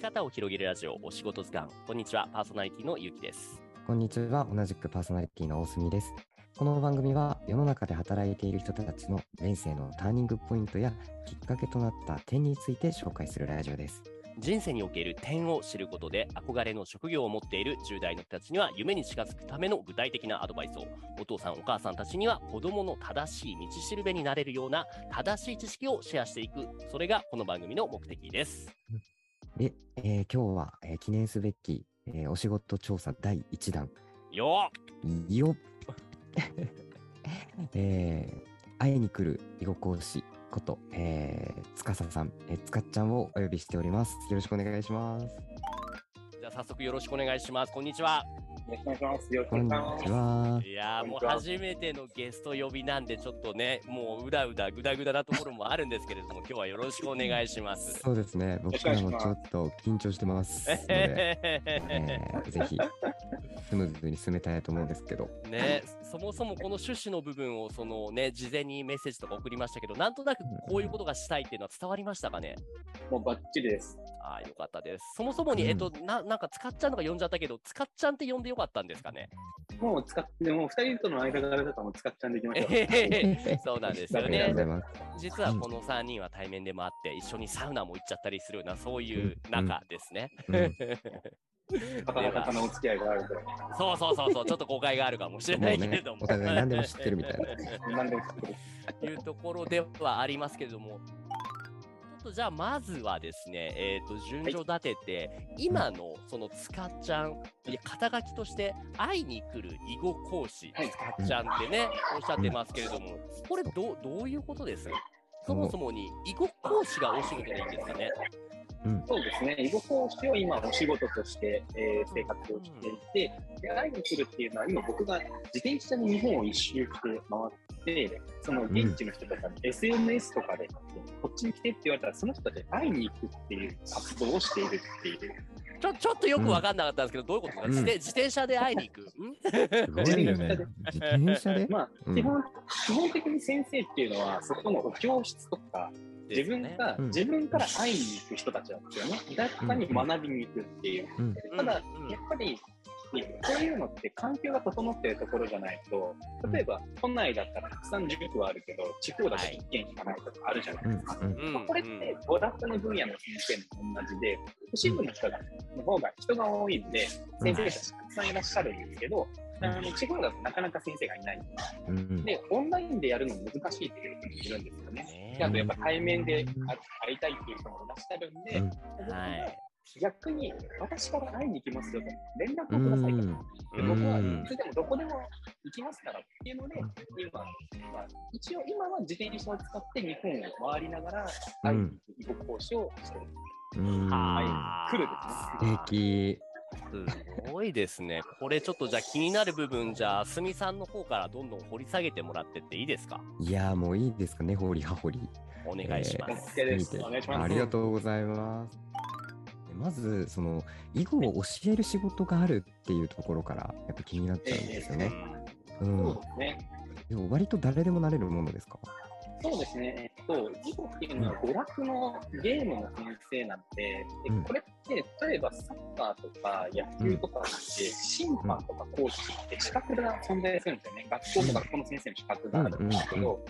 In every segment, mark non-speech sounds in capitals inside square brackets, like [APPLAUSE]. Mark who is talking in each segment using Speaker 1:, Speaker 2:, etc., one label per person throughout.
Speaker 1: き方を広げるラジオお仕事図鑑。こんにちは、パーソナリティのゆうきです。
Speaker 2: こんにちは。同じくパーソナリティの大隅です。この番組は世の中で働いている人たちの人生のターニングポイントやきっかけとなった点について紹介するラジオです。
Speaker 1: 人生における点を知ることで憧れの職業を持っている10代の人たちには夢に近づくための具体的なアドバイスをお父さんお母さんたちには子供の正しい道しるべになれるような正しい知識をシェアしていくそれがこの番組の目的です
Speaker 2: で、えー今日は、えー記念すべき、えーお仕事調査第1弾。
Speaker 1: よ
Speaker 2: よっ [LAUGHS] えー会いに来る囲碁講師こと、えー、つかささん、えー、つかっちゃんをお呼びしております。よろしくお願いします。
Speaker 1: っじゃあ早速よろしくお願いしますこんにちは
Speaker 3: よろしくお願いします。よろしく
Speaker 2: こんに
Speaker 3: お願いし
Speaker 2: ち
Speaker 3: ます。
Speaker 2: は。
Speaker 1: いやーもう初めてのゲスト呼びなんでちょっとねもううだうだぐだぐだなところもあるんですけれども今日はよろしくお願いします
Speaker 2: そうですね。僕からもちょっと緊張してます [LAUGHS] ので、えーぜひスムーズに進めたいと思うんですけど。
Speaker 1: ね、そもそもこの趣旨の部分をそのね事前にメッセージとか送りましたけどなんとなくこういうことがしたいっていうのは伝わりましたかね？
Speaker 3: もうバッチリです。
Speaker 1: ああよかったです。そもそもに、
Speaker 2: うん。
Speaker 1: えっとななんか使っちゃんのか呼んじゃったけど使っちゃんって呼んでよかったんですかね？
Speaker 3: もう使って、もう二人との間 [LAUGHS] 柄だともう使っちゃんでいきましょう。
Speaker 1: えへへそうなんですよ
Speaker 2: ありがとう
Speaker 1: ね
Speaker 2: ございます。
Speaker 1: 実はこの3人は対面でもあって一緒にサウナも行っちゃったりするようなそういう仲ですね、[LAUGHS]
Speaker 2: うん
Speaker 3: 方々とのお付き合いがあると。
Speaker 1: そうそうそうそう。ちょっと誤解があるかもしれないけれども、
Speaker 2: もうねお互い何でも知ってるみたいな。[LAUGHS]
Speaker 3: 何でも知ってる。
Speaker 1: いうところではありますけれども、ちょっとじゃあまずはですね、えっ、と、順序立てて、今のそのつかっちゃん、いや、肩書きとして会いに来る囲碁講師、
Speaker 3: はい。
Speaker 1: つかっちゃんってね、おっしゃってますけれども、これどう、どういうことです？そもそもに囲碁講師がお仕事でいいんですかね？
Speaker 2: うん。
Speaker 3: そうですね。囲碁講師を今お仕事として、えー生活をしていて、で、会いに来るっていうのは今僕が自転車で日本を一周して回って、その現地の人とかに SNS とかで、こっちに来てって言われたら、その人たちに会いに行くっていう活動をしているっていう。
Speaker 1: ちょちょっとよく分かんなかったんですけど、どういうことですか、
Speaker 2: うん
Speaker 1: 自転自転車で会いに行く？ん
Speaker 2: すごいよね。自転車で？
Speaker 3: まあ、
Speaker 2: うん
Speaker 3: 基本、基本的に先生っていうのは、そこのお教室とか、自分が、
Speaker 2: うん。
Speaker 3: 自分から会いに行く人たちなんですよね。誰かに学びに行くっていう。
Speaker 2: うん。
Speaker 3: ただ、やっぱり、そういうのって環境が整っているところじゃないと、例えば都内だったらたくさん塾はあるけど、地方だと1軒しかないとかあるじゃないですか。
Speaker 2: うん。
Speaker 1: うん。
Speaker 3: まあこれって娯楽の分野の先生も同じで、都市部の人がの方が人が多いんで、先生たちたくさんいらっしゃるんですけど、あの地方だとなかなか先生がいない。
Speaker 2: うん。
Speaker 3: で、オンラインでやるの難しいっていう人もいるんですよね。
Speaker 1: ね
Speaker 3: であとやっぱ対面で会会いたいっていう人もいらっしゃるんで、
Speaker 2: うん。
Speaker 1: はい。
Speaker 3: 逆に私から会いに行きますよと、連絡をくださいと。
Speaker 2: うん。
Speaker 3: で僕は
Speaker 2: うん。
Speaker 3: いつでもどこでも行きますからっていうので、今、まあ、一応今は自転車を使って日本を回りながら、会いに行く囲碁講師をしてる。
Speaker 2: うん。
Speaker 1: は
Speaker 3: 来るですね。
Speaker 2: 素敵。
Speaker 1: すごいですね。これちょっとじゃあ気になる部分、じゃあ、すみさんの方からどんどん掘り下げてもらってっていいですか？
Speaker 2: いやーもういいですかね、ほりはほり。
Speaker 1: お願いします。
Speaker 3: OK です
Speaker 2: 見て
Speaker 3: お願いします
Speaker 2: ありがとうございます。まず、その、囲碁を教える仕事があるっていうところから、やっぱ気になっちゃうんですよね。う。
Speaker 3: そうんですね。
Speaker 2: でも割と誰でもなれるものですか？
Speaker 3: そうですね。えっと、囲碁っていうのは娯楽のゲームの先生なんで、で
Speaker 2: うん
Speaker 3: これって例えばサッカーとか野球とかって審判とかコーチって資格が存在するんですよね。学校と学校の先生の資格があるんですけど、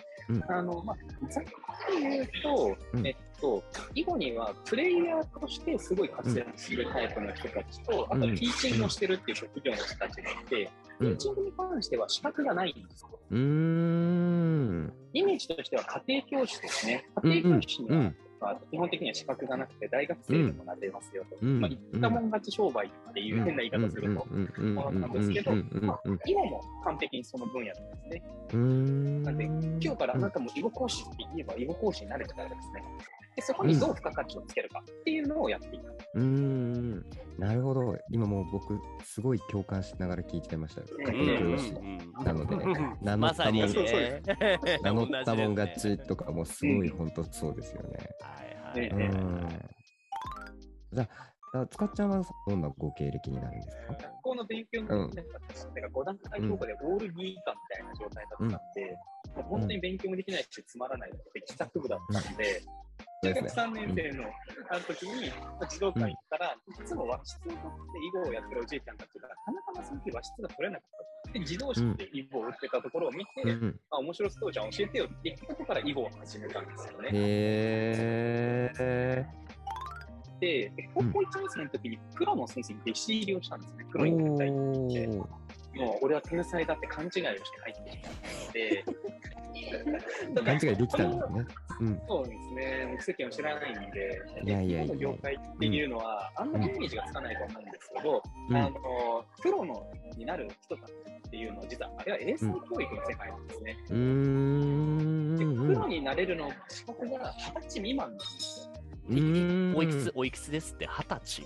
Speaker 3: あの、まあ、ざっくり言うと、
Speaker 2: うん。
Speaker 3: えっと、囲碁にはプレイヤーとしてすごい活躍するタイプの人たちと、あと
Speaker 2: うん
Speaker 3: ティーチングをしてるっていう職業の人たちがいて、
Speaker 2: うん。
Speaker 3: ティーチングに関しては資格がないんですよ。イメージとしては家庭教師ですね。家庭教師には、
Speaker 2: うん
Speaker 3: まあ、基本的には資格がなくて、大学生でもなれますよと。
Speaker 2: うん。
Speaker 3: まあ、言ったもん勝ち商売っていう変な言い方すると、ものなんですけど、まあ、今も完璧にその分野なん。ですね。なん。で、今日からあなたも囲碁講師って言えば囲碁講師になれたからですね。でそこにどう付加価値をつけるかっていうのをやっていく。
Speaker 2: うーん。なるほど。今もう僕、すごい共感しながら聞いてました。
Speaker 3: うん
Speaker 2: 家庭教師。なので、[LAUGHS] 名乗
Speaker 1: まさに
Speaker 2: ったもん。[LAUGHS] 名乗ったもん勝ちとかもすごい本当そうですよね。
Speaker 1: はいはい。
Speaker 2: じゃあ、つかっちゃんはどんなご経歴になるんですか？
Speaker 3: 学校の勉強ができなかったし、てか5段階評価でオール B 以下みたいな状態だったんで、もう本当に勉強もできないし、つまらない適作部だったんで、中学
Speaker 2: ですね。
Speaker 3: 3年生のあの時に、児童館行ったら、いつも和室を取って囲碁をやってるおじいちゃんたちが、たまたまその日和室が取れなかった。で、自動室で囲碁を打ってたところを見て、
Speaker 2: うん、
Speaker 3: あ、面白そうじゃん、教えてよって言ったところから囲碁を始めたんですよね。
Speaker 2: へえ。
Speaker 3: で、で高校1年生の時にプロの先生に弟子入りをしたんですね。プ
Speaker 2: お
Speaker 3: ロになりたいってもう俺は天才だって勘違いをして入ってきたので、
Speaker 2: 勘違いできたんですね。うん。
Speaker 3: そうですね、世間を知らないんで、
Speaker 2: いやいやいや
Speaker 3: 今の業界っていうのは、あんまりイメージがつかないと思うんですけど、
Speaker 2: うん
Speaker 3: あのプロのになる人たちっていうのは、実はあれは英才教育の世界なんですね。
Speaker 2: ん。
Speaker 3: プロになれるの資格が20歳未満なんですよ。
Speaker 1: おいくつ、おいくつですって？二十歳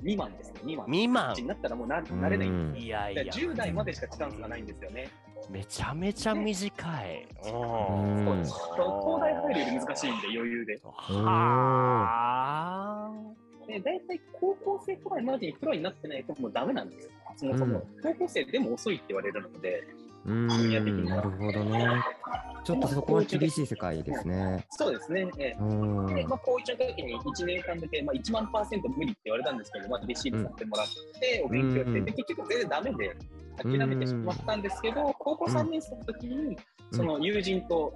Speaker 3: 未満ですね、未満。
Speaker 1: 未満
Speaker 3: 20歳になったらもうななれないん
Speaker 1: いやいや
Speaker 3: だから10代までしかチャンスがないんですよね。
Speaker 1: めちゃめちゃ短い。
Speaker 3: そうです。東大入るより難しいんで、余裕で。
Speaker 1: は
Speaker 3: で、大体高校生くらいまでにプロになってないともうダメなんですよ。そもそも、高校生でも遅いって言われるので、
Speaker 2: うーん。なるほどね。ちょっとそこは厳しい世界ですね。
Speaker 3: そうですね。ええ
Speaker 2: うん。
Speaker 3: で、まあ、高1の時に1年間だけ、まあ、1万パーセント無理って言われたんですけど、まあ、弟子入りさせてもらって、お勉強して、
Speaker 2: うん
Speaker 3: で、結局全然ダメで、諦めてしまったんですけど、高校3年生の時に、その友人と、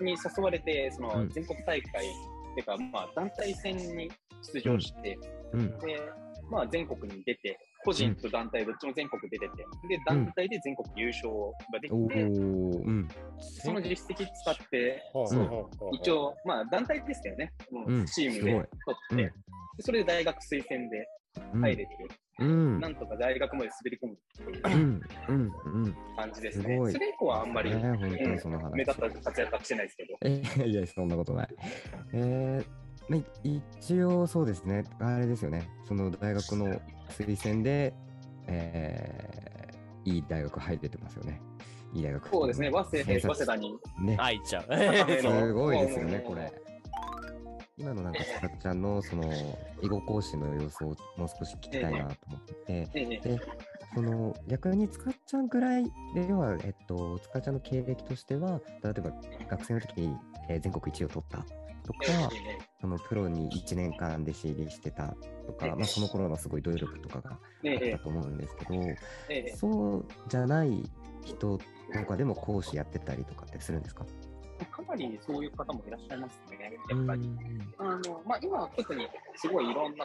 Speaker 3: に誘われて、その
Speaker 2: うん。
Speaker 3: 全国大会、っていうか、まあ、団体戦に出場して、
Speaker 2: うん。
Speaker 3: で、まあ、全国に出て、個人と団体どっちも全国で出て、で、団体で全国優勝ができ
Speaker 2: お
Speaker 3: て、
Speaker 2: お。うん。
Speaker 3: その実績使って、
Speaker 1: ほう
Speaker 3: そう。
Speaker 1: ほうほう
Speaker 3: 一応、まあ、団体ですよね。も
Speaker 2: うん。
Speaker 3: うチームで取って、
Speaker 2: うん。
Speaker 3: でそれで大学推薦で
Speaker 2: うん
Speaker 3: 入れて、
Speaker 2: うん。
Speaker 3: なんとか大学まで滑り込むっていう
Speaker 2: うん。うん。うん。
Speaker 3: 感じですね。
Speaker 2: すごい
Speaker 3: それ以降はあんまり、目立った活躍はしてないですけど。
Speaker 2: えいや、そんなことない。えー、ま一応そうですね、あれですよね、その大学の推薦で、えー、いい大学入れてますよね。いい大学。
Speaker 3: そうですね、早稲田に。
Speaker 2: ね。
Speaker 1: 愛いちゃう。[LAUGHS]
Speaker 2: すごいですよね、[LAUGHS] これ。今のなんか、さっちゃんのその、囲碁講師の様子をもう少し聞きたいなと思ってて、
Speaker 3: ええ。
Speaker 2: で、その逆につかっちゃんぐらいでは、えっと、つかちゃんの経歴としては、例えば学生の時に、えー全国一位を取ったとか、
Speaker 3: ええ。
Speaker 2: そのプロに1年間弟子入りしてたとか、まあ、その頃のすごい努力とかがあったと思うんですけど、そうじゃない人とかでも講師やってたりとかってするんですか？
Speaker 3: えかなりそういう方もいらっしゃいますね、
Speaker 2: う
Speaker 3: やっぱり。
Speaker 2: ん
Speaker 3: あのまあ、今は特にすごいいろんな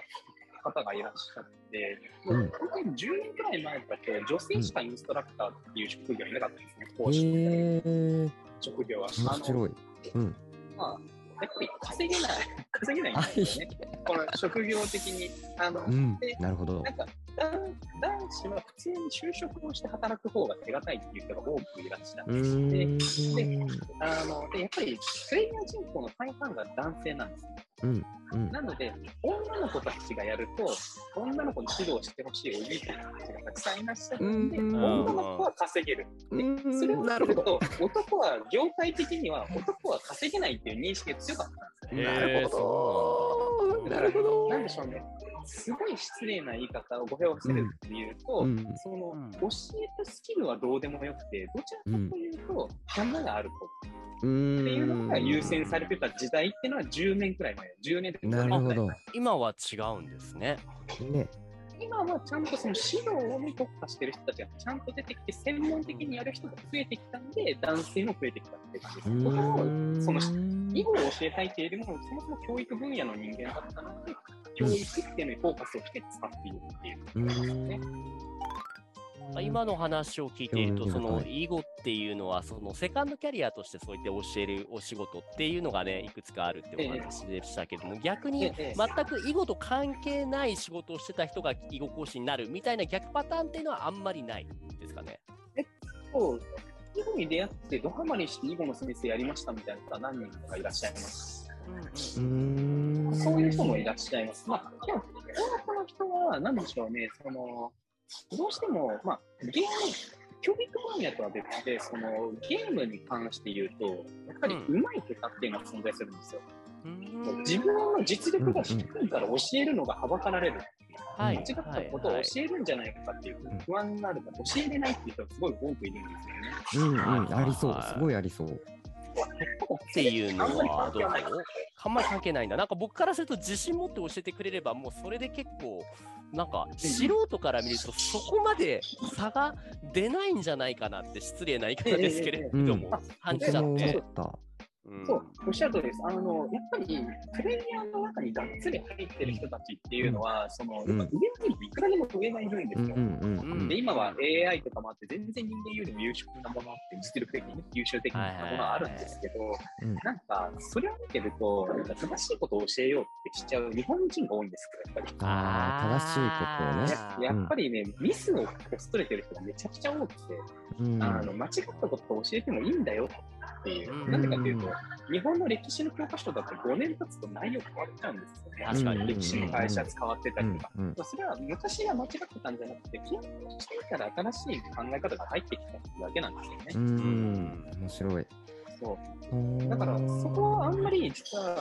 Speaker 3: 方がいらっしゃって、本当に10年くらい前だと女性しかインストラクターっていう職業いなかったんですね、講師職業は。
Speaker 2: 面白い。うん。
Speaker 3: まあ、やっぱり稼げない、稼げないんですよね。この職業的に。あの、
Speaker 2: うん
Speaker 3: で、
Speaker 2: なるほど
Speaker 3: な。んか男男子は普通に就職をして働く方が手堅いっていう人が多くいらっしゃ
Speaker 2: う
Speaker 3: って、
Speaker 2: ーん。
Speaker 3: あのでやっぱりプレイヤー人口の大半が男性なんです。
Speaker 2: うん。うん。
Speaker 3: なので、女の子たちがやると、女の子に指導してほしいおじいちゃんたちがたくさんいらっしゃるんで、
Speaker 2: うん
Speaker 3: 女の子は稼げる。
Speaker 2: うん
Speaker 3: それを
Speaker 2: なるほど。
Speaker 3: すると、男は業界的には男は稼げないっていう認識が強かったんですよ。
Speaker 2: なるほど。なるほど。
Speaker 3: なんでしょうね。すごい失礼な言い方を語弊をしてるっていうと、
Speaker 2: うん
Speaker 3: その、
Speaker 1: うん
Speaker 3: 教えたスキルはどうでもよくて、どちらかというと、花がある子
Speaker 2: う。
Speaker 3: っていうのが優先されてた時代っていうのは10年くらい前、10年とか
Speaker 2: なるほど。
Speaker 1: 今は違うんですね。
Speaker 2: ね。
Speaker 3: 今はちゃんとその指導に特化してる人たちがちゃんと出てきて、専門的にやる人が増えてきたんで、男性も増えてきたって感じです。
Speaker 2: う
Speaker 3: 僕も
Speaker 2: ーん
Speaker 3: その囲碁を教えたいっていうよりも、そもそも教育分野の人間だったので、教育っていうのにフォーカスをして使っているっていう。
Speaker 2: うーん。
Speaker 1: まあ今の話を聞いていると、
Speaker 2: うん
Speaker 1: その
Speaker 2: は
Speaker 1: 囲碁っていうのは、そのセカンドキャリアとしてそういって教えるお仕事っていうのがね、いくつかあるってお話でしたけども、逆に
Speaker 3: ええ。
Speaker 1: 全く囲碁と関係ない仕事をしてた人が囲碁講師になるみたいな逆パターンっていうのはあんまりないですかね？
Speaker 3: そう囲碁に出会って、ドハマりして囲碁の先生やりましたみたいな人は何人かいらっしゃいます。
Speaker 2: うーん
Speaker 3: そういう人もいらっしゃいます。まあ、でも、多くの人は、なんでしょうね、その、どうしても、まあ、ゲーム、教育分野とは別で、その、ゲームに関して言うと、やっぱり
Speaker 1: うん
Speaker 3: 上手い下手っていうのが存在するんですよ。
Speaker 1: うん
Speaker 3: 自分の実力が低いから教えるのがはばかられる。
Speaker 1: はい
Speaker 3: 間違ったことを教えるんじゃないかっていう不安になるから、教えれないっていう人がすごい多くいるんですよね。
Speaker 2: うんうん、ありそう、すごいありそう。
Speaker 1: っていうのはどう？あんまり関係ないんだ。なんか僕からすると自信持って教えてくれれば、もうそれで結構、なんか素人から見るとそこまで差が出ないんじゃないかなって失礼な言い方ですけれども、感じちゃって
Speaker 3: そう、おっしゃる通りです。あの、やっぱり、プレイヤーの中にがっつり入ってる人たちっていうのは、その、
Speaker 2: うん
Speaker 3: やっぱ上にいくらでも上がいるんですよ。
Speaker 2: うんうんうんうん
Speaker 3: で、今は AI とかもあって、全然人間よりも優秀なものって、実力的にね優秀的なものはあるんですけど、
Speaker 2: うん
Speaker 3: なんか、それを見てると、なんか正しいことを教えようってしちゃう日本人が多いんですよ、やっぱり。
Speaker 2: ああ、正しいことをね。
Speaker 3: ややっぱりね、ミスを恐れてる人がめちゃくちゃ多くて、
Speaker 2: うん
Speaker 3: あの間違ったことを教えてもいいんだよっていうう。
Speaker 1: ん
Speaker 3: なんでかっていうと、日本の歴史の教科書だと5年経つと内容変わっちゃうんですよね。
Speaker 1: 確かに
Speaker 3: 歴史の解釈変わってた
Speaker 2: うん
Speaker 3: りとか。
Speaker 2: うん
Speaker 3: それは昔は間違ってたんじゃなくて、経験してみたら新しい考え方が入ってきただけなんですよね。
Speaker 2: うん、面白い。
Speaker 3: そうだから、そこはあんまり実は、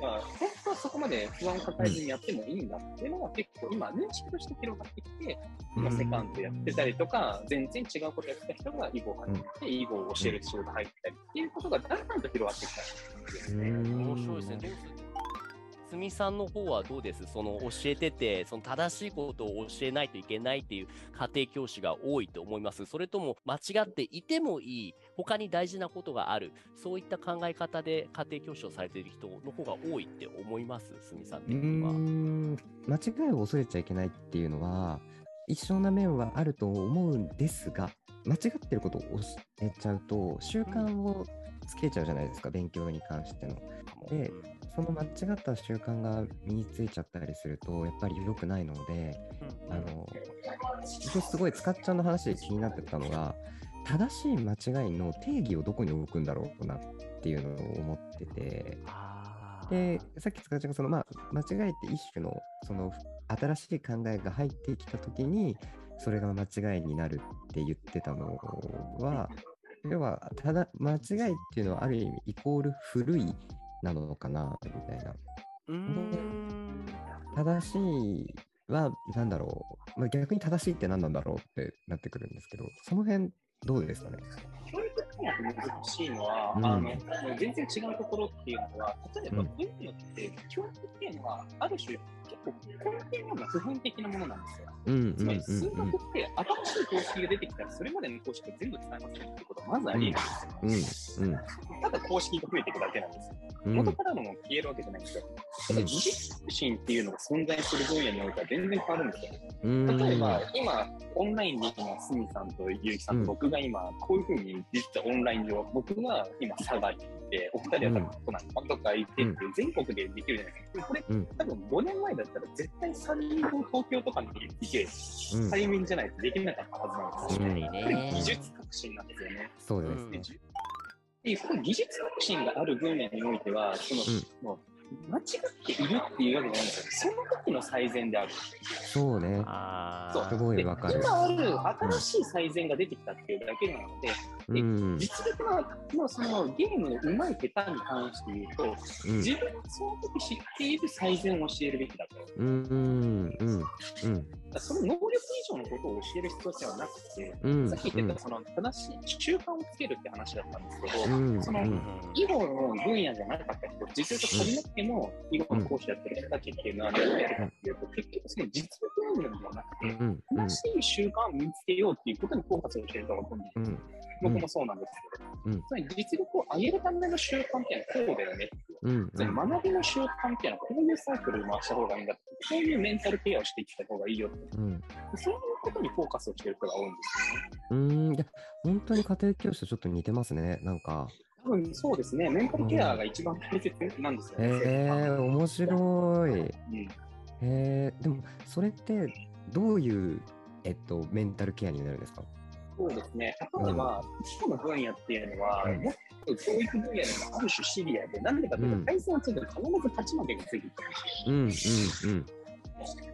Speaker 3: まあ、本当はそこまで不安を抱えずにやってもいいんだっていうのが結構今、認識として広がってきて、今、セカンドやってたりとか、全然違うことやってた人が囲碁を始めて、囲碁を教える仕事入ったりっていうことがだんだんと広がってきたんですよね。
Speaker 1: 面白いですみさんの方はどうです？その教えてて、その正しいことを教えないといけないっていう家庭教師が多いと思います。それとも間違っていてもいい、他に大事なことがある、そういった考え方で家庭教師をされている人の方が多いって思います。すみさん
Speaker 2: う
Speaker 1: 的には。
Speaker 2: ん。間違いを恐れちゃいけないっていうのは一緒な面はあると思うんですが間違ってることを教えちゃうと習慣をつけちゃうじゃないですか。勉強に関しての。でその間違った習慣が身についちゃったりするとやっぱり良くないのであの僕すごい使っちゃんの話で気になってたのが正しい間違いの定義をどこに置くんだろうなっていうのを思ってて。で、さっき塚ちゃんがその、まあ、間違いって一種の、その、新しい考えが入ってきたときに、それが間違いになるって言ってたのは、要は、ただ、間違いっていうのはある意味イコール古いなのかな、みたいな。正しいは、なんだろう、まあ、逆に正しいって何なんだろうってなってくるんですけど、その辺、どうですかね？
Speaker 3: 教育科学難しいのは、
Speaker 2: うん
Speaker 3: あのもう全然違うところっていうのは、例えば
Speaker 2: うん
Speaker 3: こういうのって、教育っていうのは、ある種、結構根底が普遍的なものなんですよ。つまり、数学って新しい公式が出てきたら、それまでの公式が全部使えませんっていうことはまずありえないんですよ。
Speaker 2: うんうん
Speaker 3: ただ公式が増えていくだけなんですよ。
Speaker 2: うん
Speaker 3: 元からのも消えるわけじゃないんですよ。ただ技術革新っていうのが存在する分野においては全然変わるんですよ。
Speaker 2: うん
Speaker 3: 例えば、今、オンラインで今、すみさんとゆうきさん
Speaker 2: うん
Speaker 3: と僕が今、こういうふうに、実はオンライン上、僕が今、佐賀にいて、お二人は多分都内のとかいてっていう、全国でできるじゃないですか。これ、
Speaker 2: うん
Speaker 3: 多分5年前だったら、絶対3人分東京とかに行け、
Speaker 2: うん
Speaker 3: 対面じゃないとできなかったはずなんですよ。
Speaker 2: うん
Speaker 3: これ技術革新なんですよね。
Speaker 2: そうです
Speaker 1: うん
Speaker 2: ね。
Speaker 3: で、この技術革新がある分野においては、その、もう間違っているっていうわけじゃないんですよ。その時の最善である。
Speaker 2: そうね。
Speaker 1: あ
Speaker 3: そう
Speaker 2: すごいわかる
Speaker 3: で今ある新しい最善が出てきたっていうだけなので、
Speaker 2: うん。
Speaker 3: 実力ののそのゲームの上手い下手に関して言うと、
Speaker 2: うん。
Speaker 3: 自分がその時知っている最善を教えるべきだと。
Speaker 2: うんうんうん
Speaker 3: らその能力以上のことを教える必要性はなくて、
Speaker 2: うん。
Speaker 3: さっき言ってたその正しい習慣をつけるって話だったんですけど、
Speaker 2: うん。
Speaker 3: その
Speaker 2: うん。
Speaker 3: 囲碁の分野じゃなかった人、実力足りなくても囲碁の講師やってる人たちっていうのは何をやるかっていうと、結局その実力云々ではなくて、
Speaker 2: うん
Speaker 3: 正しい習慣を身につけようっていうことにフォーカスをしていると思うんです。
Speaker 2: うん
Speaker 3: 僕もそうなんですけど、
Speaker 2: うん。
Speaker 3: つまり実力を上げるための習慣っていうのはこうだよねっていう。
Speaker 2: うん
Speaker 3: つまり学びの習慣っていうのはこういうサイクルを回した方がいいんだって、こういうメンタルケアをしていった方がいいよって、
Speaker 2: うん。
Speaker 3: そういうことにフォーカスをしている人が多いんですよ。ね。
Speaker 2: うん。いや本当に家庭教師とちょっと似てますねなんか。
Speaker 3: 多分そうですね、メンタルケアが一番大切なんですよね。
Speaker 2: へえ面白い。へ
Speaker 3: うん
Speaker 2: えでもそれってどういうえっとメンタルケアになるんですか？
Speaker 3: そうですね。例えば、基礎の分野っていうのは、
Speaker 2: うん
Speaker 3: もっと教育分野でもある種シビアで、なんでかというと、
Speaker 2: うん。
Speaker 3: 対戦をすると必ず勝ち負けがついてく。る
Speaker 2: うんうんうん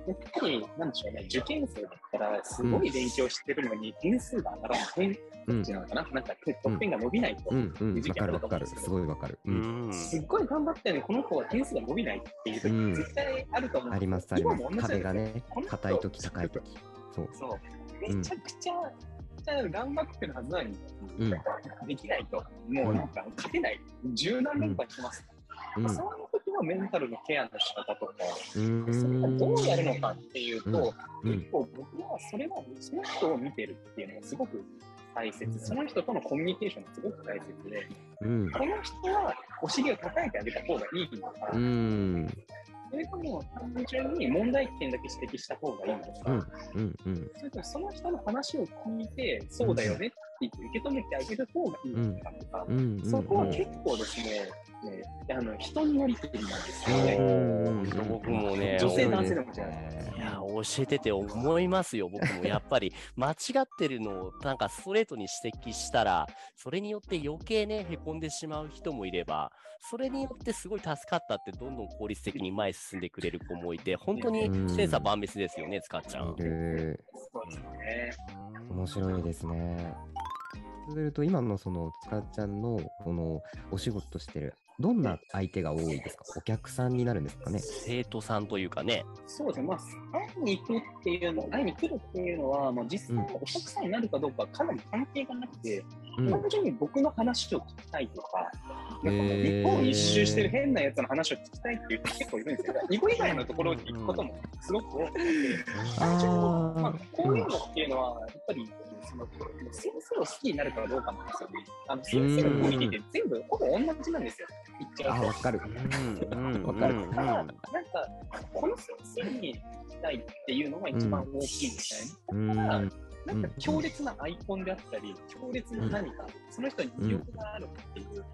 Speaker 3: やっぱり、なんでしょうね、受験生だったら、すごい勉強してるのに、点数が上がらない、点
Speaker 2: うん。
Speaker 3: っていうのかな、なんか得点が伸びないと、
Speaker 2: うん。うんわかるわかるすごいわかる
Speaker 1: う
Speaker 2: うん。
Speaker 1: ん
Speaker 3: すっごい頑張ってるのに、この子は点数が伸びないっていう時、
Speaker 2: うん。
Speaker 3: 絶対あると思うん
Speaker 2: ありますあります。壁がね硬い時高い時。そう。
Speaker 3: そう。めちゃくちゃ、頑張ってるはずなのに、
Speaker 2: うん。
Speaker 3: できないと、もうなんか勝てない、柔軟連敗してます。
Speaker 2: うん。
Speaker 3: そうメンタルのケアの仕方とか、それがどうやるのかっていうと、
Speaker 2: うん。
Speaker 3: 結構僕はそれはその人を見てるっていうのがすごく大切、その人とのコミュニケーションがすごく大切で、
Speaker 2: うん。
Speaker 3: この人はお尻を叩いてあげた方がいいのか、
Speaker 2: うーん。
Speaker 3: それとも単純に問題点だけ指摘した方がいいのか、
Speaker 2: うん。うん。うん。
Speaker 3: それともその人の話を聞いて、そうだよねって言って受け止めてあげる方がいいのかとか、そこは結構ですね、ねあの人に乗り切りなんですよね。
Speaker 2: うん
Speaker 1: 僕もね、
Speaker 3: 女性男性でも違う
Speaker 1: いや、教えてて思いますよ。僕もやっぱり [LAUGHS] 間違ってるのをなんかストレートに指摘したら、それによって余計ね、へこんでしまう人もいれば、それによってすごい助かったって、どんどん効率的に前に進んでくれる子もいて、本当に千差万別ですよね、使っちゃん
Speaker 3: そうですね。
Speaker 2: 面白いですね。そうすると今のそのつかちゃんのこのお仕事してるどんな相手が多いですか？お客さんになるんですかね？
Speaker 1: 生徒さんというかね、
Speaker 3: そうですね、まあ、会いに行くっていうの、会いに来るっていうのは、まあ、実際お客さんになるかどうかはかなり関係がなくて、
Speaker 2: うん
Speaker 3: 単純に僕の話を聞きたいとか、ん日本一周してる変なやつの話を聞きたいっていう人結構いるんですよ。囲碁以外のところに行くこともすごく多くて、単純にまあ、こういうのっていうのは、やっぱり、その先生を好きになるかどうかなんですよね。あの先生のコミュニティって全部ほぼ同じなんですよ。言っちゃうと。
Speaker 2: あわかるわかる
Speaker 1: うん
Speaker 3: ただ、なんか、この先生に聞きたいっていうのが一番大きいんですよね。
Speaker 2: うん
Speaker 3: だから、なんか強烈なアイコンであったり、強烈な何か、その人に魅力があるっていう。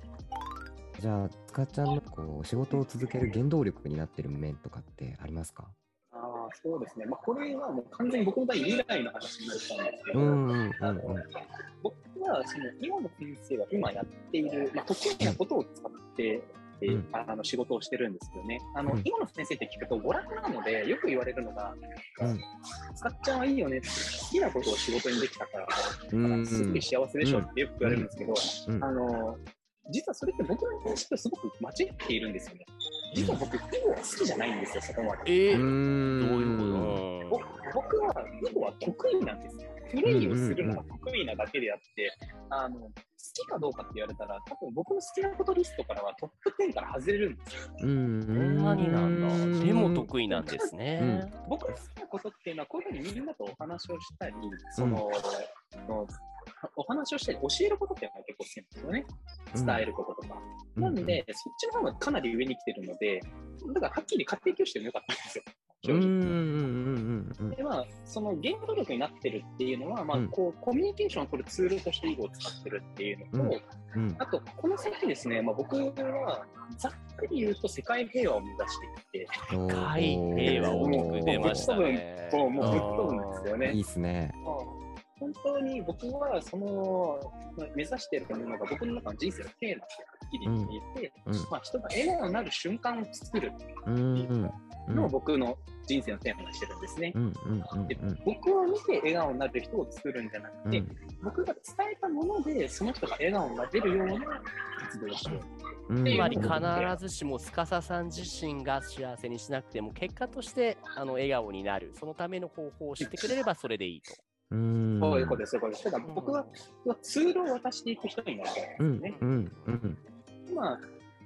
Speaker 2: じゃあつかちゃんのこう仕事を続ける原動力になってる面とかってありますか？
Speaker 3: ああ、そうですね。まあ、これはもう完全に僕の場合、未来の話になっちゃうんですけど、
Speaker 2: うんうんうん
Speaker 3: あの僕はその今の先生が今やっている、まあ、得意なことを使って、えー
Speaker 2: うん
Speaker 3: あの仕事をしてるんですよね。あの、
Speaker 2: うん
Speaker 3: 今の先生って聞くと娯楽なので、よく言われるのが、
Speaker 2: うん
Speaker 3: 使っちゃんはいいよねって、好きなことを仕事にできたから、
Speaker 2: うん
Speaker 3: すごい幸せでしょってよく言われるんですけど、
Speaker 2: うん
Speaker 3: あの、実はそれって僕の認識とすごく間違っているんですよね。実は僕、囲碁は好きじゃないんですよ、そこまで。
Speaker 1: えー、
Speaker 2: う
Speaker 1: どう
Speaker 2: ー
Speaker 1: いうんこ
Speaker 3: ぼ僕は囲碁は得意なんですよ。プレイをするのが得意なだけであって、あの好きかどうかって言われたら、多分僕の好きなことリストからはトップ10から外れるんですよ。
Speaker 2: うん
Speaker 1: そんなになんだ。でも
Speaker 2: 意
Speaker 1: 得意なんですね。
Speaker 3: 僕の好きなことっていうのは、こういうふうにみんなとお話をしたり、その、のお話をしたり、教えることっていうのが結構好きなんですよね。伝えることとか。なんで、そっちの方がかなり上に来てるので、だからはっきり家庭教師でもよかったんですよ。正直。
Speaker 2: うんうんうんうんうん
Speaker 3: でまあ、その原動力になってるっていうのは、まあ
Speaker 2: うん。
Speaker 3: こうコミュニケーションを取るツールとして囲碁を使ってるっていうのと、
Speaker 2: うん。うん。
Speaker 3: あと、この先ですね、まあ、僕はざっくり言うと世界平和を目指していて、
Speaker 2: おー。
Speaker 1: 海平和大きく出ましたね。
Speaker 3: もうもうぶっ飛ぶんですよね。
Speaker 2: いいっすね。
Speaker 3: まあ本当に僕はそのまあ目指しているものが僕の中の人生のテーマってはっきり言っていて、
Speaker 2: うん。
Speaker 3: まあ、人が笑顔になる瞬間を作る
Speaker 2: うんうん。うん。
Speaker 3: のを僕の人生のテーマにしてるんですね。で
Speaker 2: うん
Speaker 3: 僕を見て笑顔になる人を作るんじゃなくて、
Speaker 2: うん。
Speaker 3: 僕が伝えたものでその人が笑顔になれるような活動をしよう。
Speaker 2: うん。
Speaker 1: つまり必ずしも司さん自身が幸せにしなくても結果としてあの笑顔になる。そのための方法を知ってくれればそれでいいと。
Speaker 2: うん
Speaker 3: そういうことです、そういうことです。ただ僕はツールを渡していく人になるわけです
Speaker 2: うん
Speaker 3: よね。
Speaker 2: うんうん
Speaker 3: 今、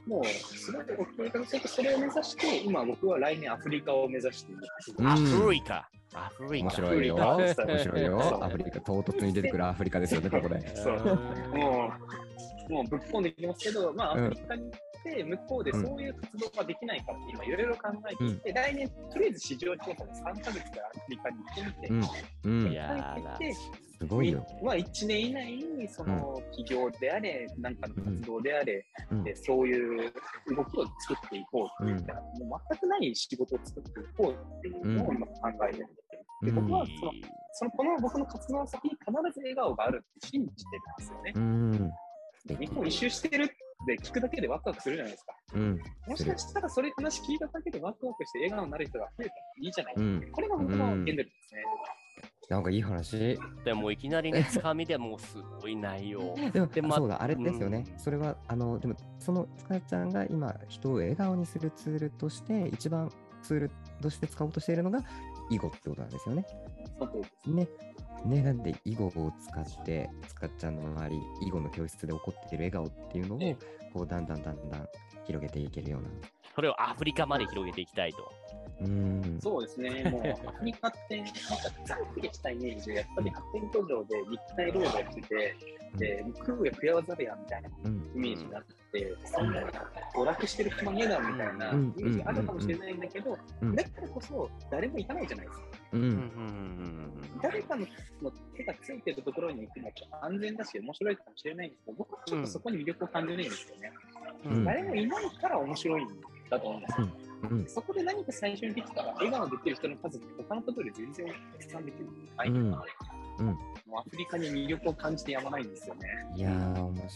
Speaker 3: もう、すごい大きい形でそれを目指して、今僕は来年アフリカを目指している。
Speaker 2: うん
Speaker 1: アフリカ。アフリカ。
Speaker 2: 面白いよ。
Speaker 3: アフリカ
Speaker 2: 面白いよ。アフリカ、唐突に出てくるアフリカですよね、ここで。
Speaker 3: そうもう、もうぶっ込んでいきますけど、まあ、ア
Speaker 2: うん
Speaker 3: フリカに行って、向こうでそういう活動ができないかって今いろいろ考えていて、来年、とりあえず市場調査で3ヶ月でアフリカに行ってみて、
Speaker 2: うん。うん
Speaker 1: い。や
Speaker 2: すごいよ。
Speaker 3: まあ、1年以内にその企業であれ、なんかの活動であれ、
Speaker 2: うん
Speaker 3: でそういう動きを作っていこうっていう、
Speaker 2: うん
Speaker 3: もう全くない仕事を作っていこうっていうのを今考えてるんですで僕はそのそのこの僕の活動の先に必ず笑顔があるって信じてるんですよね。日本一周してるって聞くだけでワクワクするじゃないですか。
Speaker 2: うん。
Speaker 3: もしかしたらそれ話聞いただけでワクワクして笑顔になる人が増えたらいいじゃない、
Speaker 2: うん。
Speaker 3: これが僕の原動力ですね。
Speaker 2: なんかいい話。
Speaker 1: でもいきなりね、つかみでもうすごい内容。[LAUGHS]
Speaker 2: でも、
Speaker 1: でま
Speaker 2: あそうだ、あれですよね。それは、あの、でも、その、つかちゃんが今、人を笑顔にするツールとして、一番ツールとして使おうとしているのが、囲碁ってことなんですよね。ね。ね、なんで囲碁を使って、つかちゃんの周り、囲碁の教室で起こっている笑顔っていうのを
Speaker 3: ええ、
Speaker 2: こう、だんだんだんだん広げていけるような。
Speaker 1: それをアフリカまで広げていきたいと。
Speaker 2: うん。
Speaker 3: そうですね、もうアフリカって、なんかざっくりしたイメージで、やっぱり発展途上で肉体労働してて、で食うや食やわざるやみたいな
Speaker 2: うん。
Speaker 3: イメージがあって、そんな娯楽してる暇ねえだろみたいなイ
Speaker 2: うん
Speaker 3: メージがあるかもしれないんだけど、
Speaker 2: うん
Speaker 3: だからこそ誰も行かないじゃないですか。
Speaker 2: う。
Speaker 1: うんん
Speaker 3: 誰かの手がついてるところに行くのは安全だし面白いかもしれないんですけど、僕はちょっとそこに魅力を感じないんですよね。
Speaker 2: うん
Speaker 3: 誰もいないから面白いんだと思うんですよ。
Speaker 2: うん。
Speaker 3: そこで何か最初にできたら、笑顔できる人の数って他のところで全然たくさんできる。はい。
Speaker 2: うん
Speaker 3: も
Speaker 2: うん
Speaker 3: うアフリカに魅力を感じてやまないんですよね。
Speaker 2: いやー、面白い。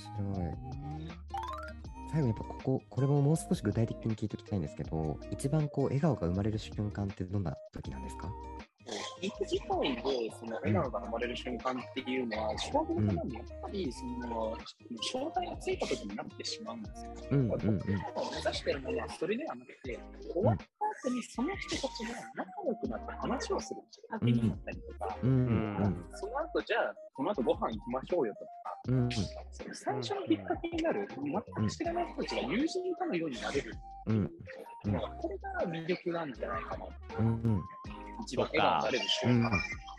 Speaker 2: 最後にやっぱここ、これももう少し具体的に聞いておきたいんですけど、一番こう笑顔が生まれる瞬間ってどんな時なんですか？
Speaker 3: 肉自体でその笑顔が生まれる瞬間っていうのは、勝負事なんで、やっぱりその障害がついた時になってしまうんですよ。
Speaker 2: うんうん
Speaker 3: 目指してるものはそれではなくて、終わった後にその人たちが仲良くなって話をするきっかけになったりとか、
Speaker 2: うん。うん
Speaker 1: うん
Speaker 3: その後じゃあ、この後ご飯行きましょうよとか、
Speaker 2: うん。うん。
Speaker 3: その最初のきっかけになる、全く知らない人たちが友人かのようになれる、
Speaker 2: うん。うん
Speaker 3: これが魅力なんじゃないかな。
Speaker 2: うん。
Speaker 3: 一番笑顔になれる瞬間。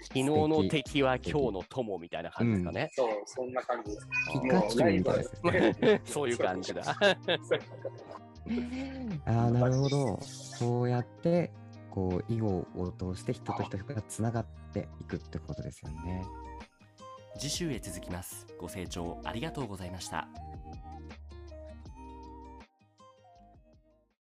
Speaker 1: 昨日の敵は今日の友みたいな感じですかね。
Speaker 3: そう、そんな感じです。
Speaker 2: ピカチュウみたいですね。[LAUGHS]
Speaker 1: そういう感じだ。[LAUGHS]
Speaker 2: ああ、なるほど。そうやって、こう、囲碁を通して人と人がつながっていくってことですよね。
Speaker 1: 次週へ続きます。ご清聴ありがとうございました。